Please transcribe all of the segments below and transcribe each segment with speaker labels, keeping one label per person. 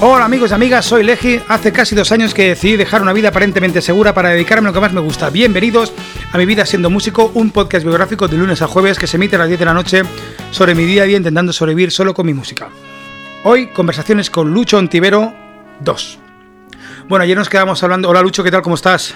Speaker 1: Hola amigos y amigas, soy Legi. Hace casi dos años que decidí dejar una vida aparentemente segura para dedicarme a lo que más me gusta. Bienvenidos a Mi Vida Siendo Músico, un podcast biográfico de lunes a jueves que se emite a las 10 de la noche sobre mi día a día intentando sobrevivir solo con mi música. Hoy, conversaciones con Lucho Ontivero 2. Bueno, ayer nos quedamos hablando. Hola Lucho, ¿qué tal? ¿Cómo estás?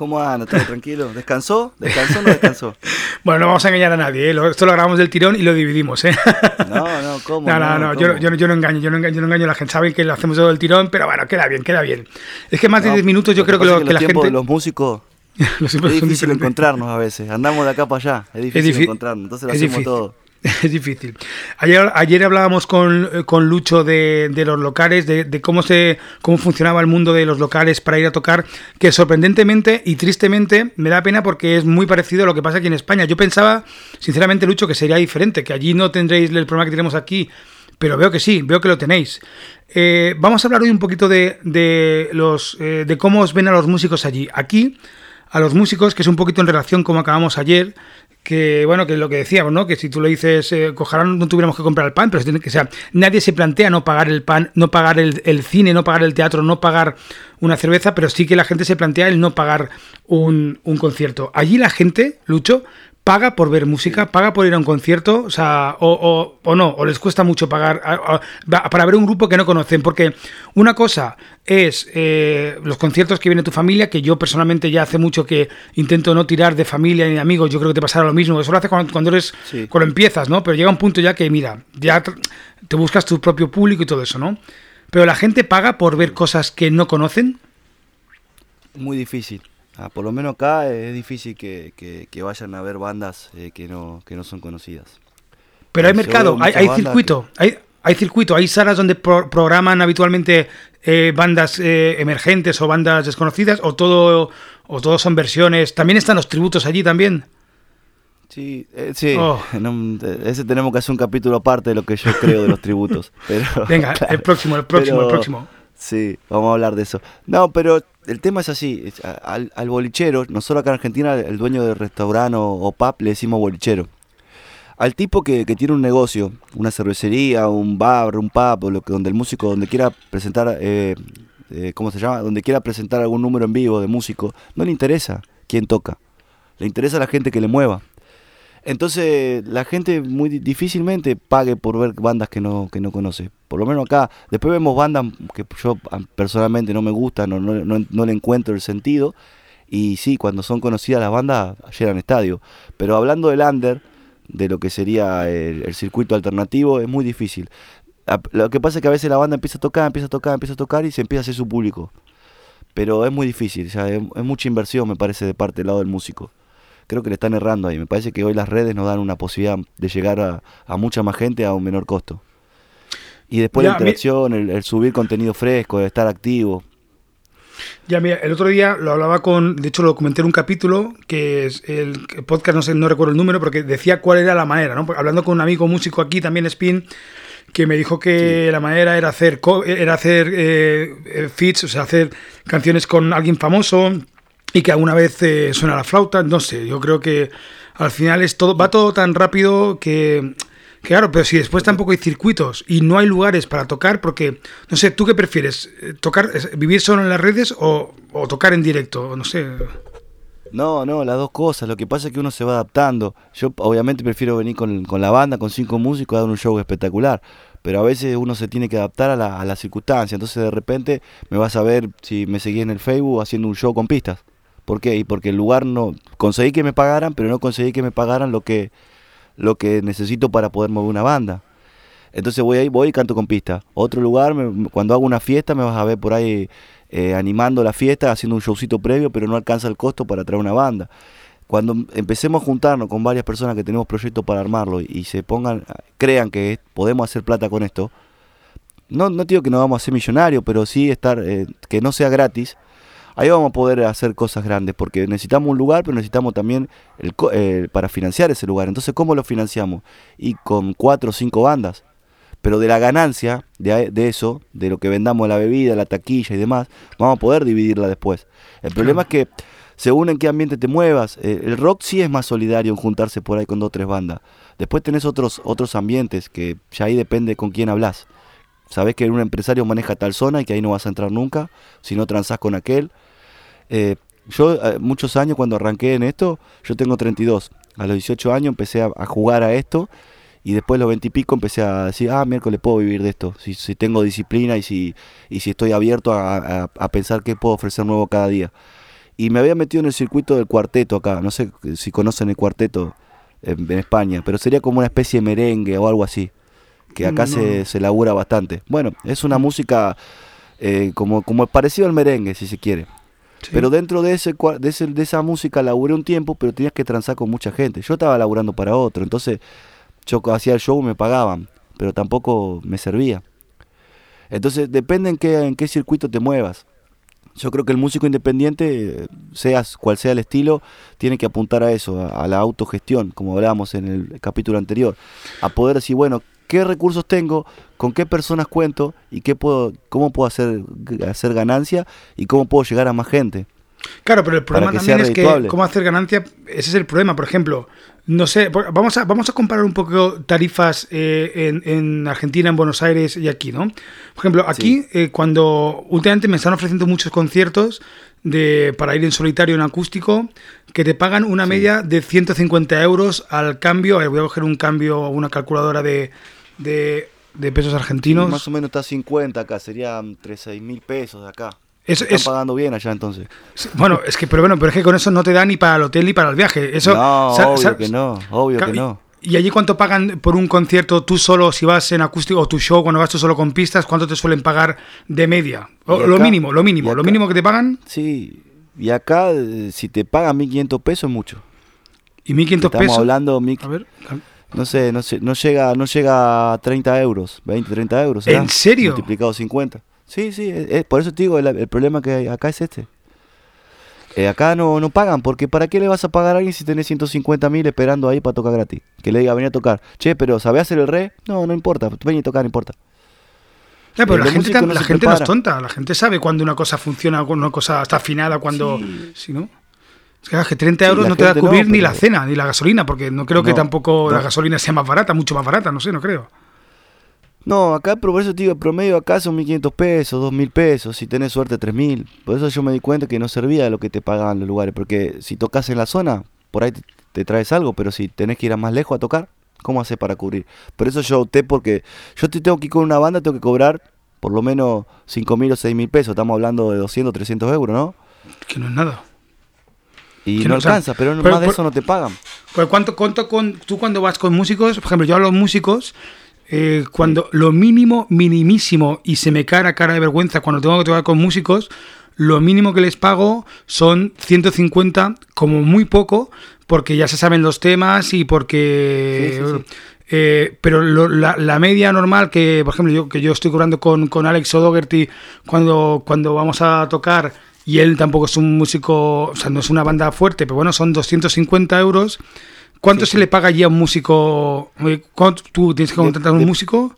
Speaker 2: ¿Cómo anda? ¿Todo tranquilo? ¿Descansó? ¿Descansó o no descansó?
Speaker 1: bueno, no vamos a engañar a nadie, ¿eh? esto lo grabamos del tirón y lo dividimos, ¿eh?
Speaker 2: no, no, ¿cómo?
Speaker 1: No, no, no, Yo, yo, no engaño, yo no engaño, yo no engaño a la gente, saben que lo hacemos todo del tirón, pero bueno, queda bien, queda bien. Es que más de 10 minutos yo creo que, lo, que, la gente...
Speaker 2: De los músicos es difícil encontrarnos a veces, andamos de acá para allá, es difícil, encontrarnos, entonces lo hacemos todo.
Speaker 1: Es difícil. Ayer, ayer hablábamos con, con Lucho de, de, los locales, de, de, cómo se cómo funcionaba el mundo de los locales para ir a tocar, que sorprendentemente y tristemente me da pena porque es muy parecido a lo que pasa aquí en España. Yo pensaba, sinceramente, Lucho, que sería diferente, que allí no tendréis el problema que tenemos aquí, pero veo que sí, veo que lo tenéis. Eh, vamos a hablar hoy un poquito de, de los eh, de cómo os ven a los músicos allí. Aquí a los músicos, que es un poquito en relación como acabamos ayer, que bueno, que lo que decíamos, ¿no? Que si tú le dices, eh, no tuviéramos que comprar el pan, pero que, sea, nadie se plantea no pagar el pan, no pagar el, el, cine, no pagar el teatro, no pagar una cerveza, pero sí que la gente se plantea el no pagar un, un concierto. Allí la gente, Lucho, paga por ver música, paga por ir a un concierto, o sea, o, o, no, o les cuesta mucho pagar para ver un grupo que no conocen, porque una cosa es eh, los conciertos que viene tu familia, que yo personalmente ya hace mucho que intento no tirar de familia ni de amigos, yo creo que te pasará lo mismo, eso lo haces cuando, cuando eres, cuando empiezas, ¿no? Pero llega un punto ya que, mira, ya te buscas tu propio público y todo eso, ¿no? Pero la gente paga por ver cosas que no conocen.
Speaker 2: Muy difícil. Ah, por lo menos acá es difícil que, que, vayan a ver bandas eh, que, no, que no son conocidas.
Speaker 1: Pero hay mercado, hay, hay circuito, hay, hay circuito, hay salas donde programan habitualmente eh, bandas eh, emergentes o bandas desconocidas, o todo, o todos son versiones. También están los tributos allí también.
Speaker 2: Sí, sí. Oh. ese tenemos que hacer un capítulo aparte de lo que yo creo de los tributos. Pero,
Speaker 1: Venga, el próximo, el próximo, el próximo.
Speaker 2: Sí, vamos a hablar de eso. No, pero el tema es así. al, bolichero, nosotros acá en Argentina, el dueño del restaurante o, pub le decimos bolichero. Al tipo que, tiene un negocio, una cervecería, un bar, un pub, lo que, donde el músico, donde quiera presentar, eh, eh, ¿cómo se llama? Donde quiera presentar algún número en vivo de músico, no le interesa quién toca. Le interesa la gente que le mueva. Entonces la gente muy difícilmente pague por ver bandas que no, que no conoce. Por lo menos acá. Después vemos bandas que yo personalmente no me gustan, no, no, no, le encuentro el sentido. Y sí, cuando son conocidas las bandas, llegan estadio. Pero hablando del under, de lo que sería el, circuito alternativo, es muy difícil. Lo que pasa es que a veces la banda empieza a tocar, empieza a tocar, empieza a tocar y se empieza a hacer su público. Pero es muy difícil, es, es mucha inversión me parece de parte del lado del músico creo que le están errando ahí. Me parece que hoy las redes nos dan una posibilidad de llegar a, mucha más gente a un menor costo. Y después la interacción, el, subir contenido fresco, el estar activo.
Speaker 1: Ya, mira, el otro día lo hablaba con, de hecho lo comenté en un capítulo, que es el, podcast, no sé, no recuerdo el número, porque decía cuál era la manera, ¿no? Hablando con un amigo músico aquí, también Spin, que me dijo que la manera era hacer, era hacer eh, eh, feats, o sea, hacer canciones con alguien famoso, y que alguna vez eh, suena la flauta, no sé, yo creo que al final es todo, va todo tan rápido que, claro, pero si después tampoco hay circuitos y no hay lugares para tocar, porque, no sé, ¿tú qué prefieres? Eh, ¿Tocar, vivir solo en las redes o, tocar en directo? No sé.
Speaker 2: No, no, las dos cosas. Lo que pasa es que uno se va adaptando. Yo obviamente prefiero venir con, la banda, con cinco músicos, a dar un show espectacular. Pero a veces uno se tiene que adaptar a la, a la circunstancia. Entonces de repente me vas a ver, si me seguís en el Facebook, haciendo un show con pistas. ¿Por qué? Y porque el lugar no... Conseguí que me pagaran, pero no conseguí que me pagaran lo que, lo que necesito para poder mover una banda. Entonces voy ahí, voy y canto con pista. Otro lugar, cuando hago una fiesta me vas a ver por ahí eh, animando la fiesta, haciendo un showcito previo, pero no alcanza el costo para traer una banda. Cuando empecemos a juntarnos con varias personas que tenemos proyectos para armarlo y se pongan, crean que podemos hacer plata con esto, no, no digo que no vamos a ser millonarios, pero sí estar, eh, que no sea gratis, ahí vamos a poder hacer cosas grandes, porque necesitamos un lugar, pero necesitamos también el, eh, para financiar ese lugar. Entonces, ¿cómo lo financiamos? Y con cuatro o cinco bandas. Pero de la ganancia de, eso, de lo que vendamos la bebida, la taquilla y demás, vamos a poder dividirla después. El problema es que según en qué ambiente te muevas, eh, el rock sí es más solidario en juntarse por ahí con dos o tres bandas. Después tenés otros, otros ambientes que ya ahí depende con quién hablas. Sabés que un empresario maneja tal zona y que ahí no vas a entrar nunca si no transás con aquel. Eh, yo, eh, muchos años cuando arranqué en esto, yo tengo 32. A los 18 años empecé a, jugar a esto y después los 20 y pico empecé a decir, ah, miércoles puedo vivir de esto. Si, si tengo disciplina y si, y si estoy abierto a, a, pensar qué puedo ofrecer nuevo cada día. Y me había metido en el circuito del cuarteto acá. No sé si conocen el cuarteto en, España, pero sería como una especie de merengue o algo así. Que acá se, se labura bastante. Bueno, es una música eh, como, como parecido al merengue, si se quiere. Pero dentro de, ese, de, de esa música laburé un tiempo, pero tenías que transar con mucha gente. Yo estaba laburando para otro, entonces yo hacía el show me pagaban, pero tampoco me servía. Entonces depende en qué, en qué circuito te muevas. Yo creo que el músico independiente, seas cual sea el estilo, tiene que apuntar a eso, a, a la autogestión, como hablábamos en el capítulo anterior. A poder decir, bueno, qué recursos tengo, con qué personas cuento y qué puedo, cómo puedo hacer, hacer ganancia y cómo puedo llegar a más gente.
Speaker 1: Claro, pero el problema también es que cómo hacer ganancia, ese es el problema. Por ejemplo, no sé, vamos a, vamos a comparar un poco tarifas eh, en, Argentina, en Buenos Aires y aquí, ¿no? Por ejemplo, aquí, eh, cuando últimamente me están ofreciendo muchos conciertos de, para ir en solitario en acústico, que te pagan una media de 150 euros al cambio. voy a coger un cambio, una calculadora de, de, pesos argentinos.
Speaker 2: más o menos está 50 acá, serían 6 mil pesos de acá. Están pagando bien allá entonces.
Speaker 1: Bueno, es que, pero bueno, pero es que con eso no te da ni para el hotel ni para el viaje. Eso,
Speaker 2: no, obvio que no, obvio que no.
Speaker 1: ¿Y allí cuánto pagan por un concierto tú solo, si vas en acústico, o tu show cuando vas tú solo con pistas, cuánto te suelen pagar de media? lo mínimo, lo mínimo, lo mínimo que te pagan.
Speaker 2: Sí, y acá eh, si te pagan 1.500 pesos es mucho.
Speaker 1: ¿Y 1.500 pesos?
Speaker 2: Estamos hablando, a ver, no sé, no sé, no llega, no llega a 30 euros, 20, 30 euros.
Speaker 1: ¿En serio?
Speaker 2: Multiplicado 50. Sí, sí, por eso te digo, el, problema que hay acá es este. Eh, acá no, no pagan, porque ¿para qué le vas a pagar a alguien si tenés 150 mil esperando ahí para tocar gratis? Que le diga, ven a tocar. Che, pero ¿sabés hacer el re? No, no importa, ven y tocar, no importa.
Speaker 1: pero la gente, no, la gente no es tonta, la gente sabe cuando una cosa funciona, cuando una cosa está afinada, cuando... Sí. ¿no? Es que, 30 euros no te va a cubrir ni la cena, ni la gasolina, porque no creo que tampoco la gasolina sea más barata, mucho más barata, no sé, no creo.
Speaker 2: No, acá por eso te digo, el promedio acá son 1.500 pesos, 2.000 pesos, si tenés suerte 3.000. Por eso yo me di cuenta que no servía de lo que te pagaban los lugares, porque si tocas en la zona, por ahí te, traes algo, pero si tenés que ir a más lejos a tocar, ¿cómo haces para cubrir? Por eso yo opté porque yo te tengo que ir con una banda, tengo que cobrar por lo menos 5.000 o 6.000 pesos, estamos hablando de 200, 300 euros, ¿no?
Speaker 1: Que no es nada.
Speaker 2: Y no, alcanza, pero, más de eso no te pagan.
Speaker 1: Pues ¿cuánto, cuánto con, tú cuando vas con músicos, por ejemplo, yo a los músicos, eh, cuando lo mínimo, minimísimo, y se me cae la cara de vergüenza cuando tengo que tocar con músicos, lo mínimo que les pago son 150, como muy poco, porque ya se saben los temas y porque... Eh, pero la, media normal que, por ejemplo, yo que yo estoy cobrando con, con Alex O'Dougherty cuando, cuando vamos a tocar y él tampoco es un músico, o sea, no es una banda fuerte, pero bueno, son 250 euros. ¿Cuánto se le paga allí a un músico? ¿Cuánto, ¿Tú tienes que contratar a un músico?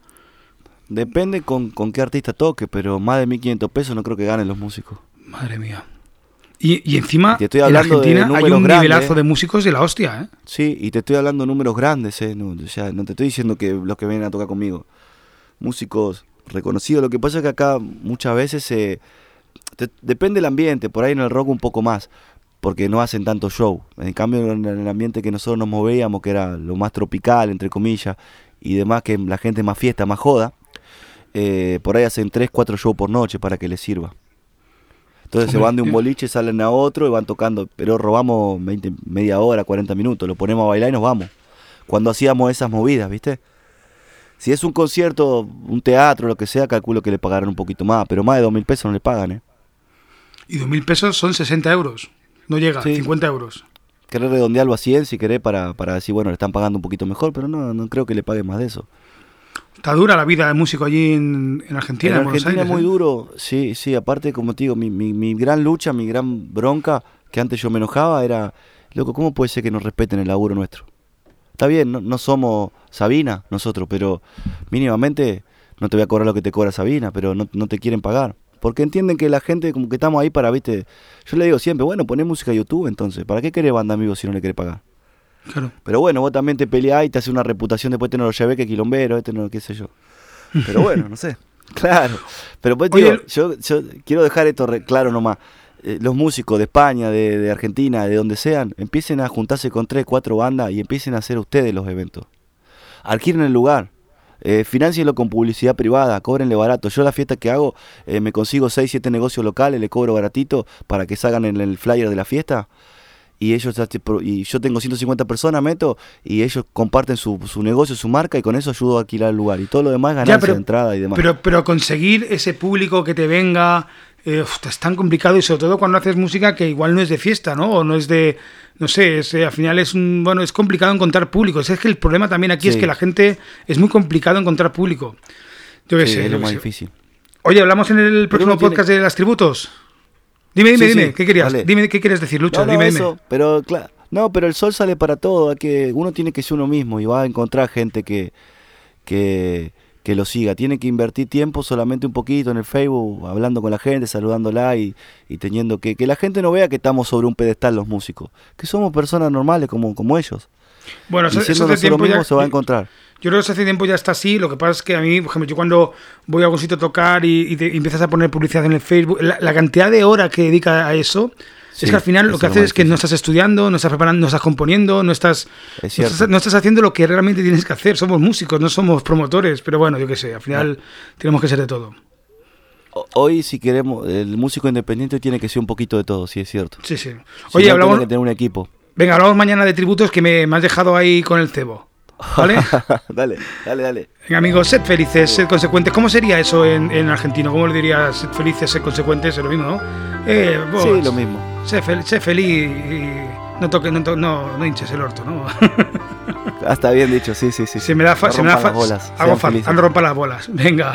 Speaker 2: Depende con, con, qué artista toque, pero más de 1.500 pesos no creo que ganen los músicos.
Speaker 1: Madre mía. Y, y encima, en Argentina hay un nivelazo de músicos de la hostia, ¿eh?
Speaker 2: Sí, y te estoy hablando de números grandes, ¿eh? No, o sea, no te estoy diciendo que los que vienen a tocar conmigo. Músicos reconocidos. Lo que pasa es que acá muchas veces se depende del ambiente, por ahí en el rock un poco más, porque no hacen tanto show. En cambio, en el ambiente que nosotros nos movíamos, que era lo más tropical, entre comillas, y demás, que la gente más fiesta, más joda, eh, por ahí hacen 3, 4 shows por noche para que les sirva. Entonces se van de un boliche, salen a otro y van tocando, pero robamos 20, media hora, 40 minutos, lo ponemos a bailar y nos vamos. Cuando hacíamos esas movidas, ¿viste? Si es un concierto, un teatro, lo que sea, calculo que le pagarán un poquito más, pero más de 2 mil pesos no le pagan, ¿eh?
Speaker 1: Y 2.000 pesos son 60 euros. No llega, 50 euros.
Speaker 2: Querés redondearlo a 100 si querés para, para decir, bueno, le están pagando un poquito mejor, pero no, no creo que le paguen más de eso.
Speaker 1: Está dura la vida de músico allí en, Argentina.
Speaker 2: En, Argentina es muy ¿eh? duro, sí, sí. Aparte, como te digo, mi, mi, mi, gran lucha, mi gran bronca, que antes yo me enojaba, era, loco, ¿cómo puede ser que nos respeten el laburo nuestro? Está bien, no, no somos Sabina nosotros, pero mínimamente no te voy a cobrar lo que te cobra Sabina, pero no, no te quieren pagar. Porque entienden que la gente, como que estamos ahí para, viste. Yo le digo siempre, bueno, poné música a YouTube entonces. ¿Para qué querés banda amigos si no le querés pagar? Claro. Pero bueno, vos también te peleás y te hace una reputación, después te no lo llevé que quilombero, este no, qué sé yo. Pero bueno, no sé. Claro, pero pues digo, yo, yo quiero dejar esto claro nomás. Eh, los músicos de España, de, Argentina, de donde sean, empiecen a juntarse con tres, cuatro bandas y empiecen a hacer ustedes los eventos. Alquilen el lugar, eh, financienlo con publicidad privada, cóbrenle barato. Yo la fiesta que hago, eh, me consigo seis, siete negocios locales, le cobro baratito para que salgan en el flyer de la fiesta. Y ellos y yo tengo 150 personas, meto, y ellos comparten su, su negocio, su marca, y con eso ayudo a alquilar el lugar. Y todo lo demás ganancia de entrada y demás.
Speaker 1: Pero, pero conseguir ese público que te venga, eh, es tan complicado y sobre todo cuando haces música que igual no es de fiesta, ¿no? O no es de, no sé, eh, al final es un, bueno, es complicado encontrar público. Es que el problema también aquí es que la gente, es muy complicado encontrar público.
Speaker 2: Yo qué sé, es lo más difícil.
Speaker 1: Oye, hablamos en el próximo podcast de las tributos. Dime, dime, dime, ¿qué querías? Dime, ¿qué quieres decir, Lucho?
Speaker 2: No,
Speaker 1: dime,
Speaker 2: eso, pero claro, no, pero el sol sale para todo, que uno tiene que ser uno mismo y va a encontrar gente que, que, que lo siga. Tiene que invertir tiempo solamente un poquito en el Facebook, hablando con la gente, saludándola y, y teniendo que, que la gente no vea que estamos sobre un pedestal los músicos, que somos personas normales como, como ellos.
Speaker 1: Bueno, eso, eso
Speaker 2: hace tiempo ya, se va a encontrar.
Speaker 1: Yo creo que hace tiempo ya está así. Lo que pasa es que a mí, por ejemplo, yo cuando voy a algún sitio a tocar y, empiezas a poner publicidad en el Facebook, la, cantidad de horas que dedica a eso, es que al final lo que haces es que no estás estudiando, no estás preparando, no estás componiendo, no estás, no estás, haciendo lo que realmente tienes que hacer. Somos músicos, no somos promotores, pero bueno, yo qué sé, al final tenemos que ser de todo.
Speaker 2: Hoy, si queremos, el músico independiente tiene que ser un poquito de todo, sí es cierto.
Speaker 1: Sí, sí. Oye, hablamos.
Speaker 2: que tener un equipo.
Speaker 1: Venga, hablamos mañana de tributos que me, has dejado ahí con el cebo. ¿Vale?
Speaker 2: dale, dale, dale.
Speaker 1: Venga, amigos, sed felices, sed consecuentes. ¿Cómo sería eso en, en argentino? ¿Cómo le dirías sed felices, sed consecuentes? Es lo mismo, ¿no?
Speaker 2: Eh, sí, lo mismo.
Speaker 1: Sé, feliz y no, toque, no, no, no hinches el orto, ¿no?
Speaker 2: ah, está bien dicho, sí, sí, sí.
Speaker 1: Se me da, se me da las bolas. Hago fan, rompa las bolas. Venga.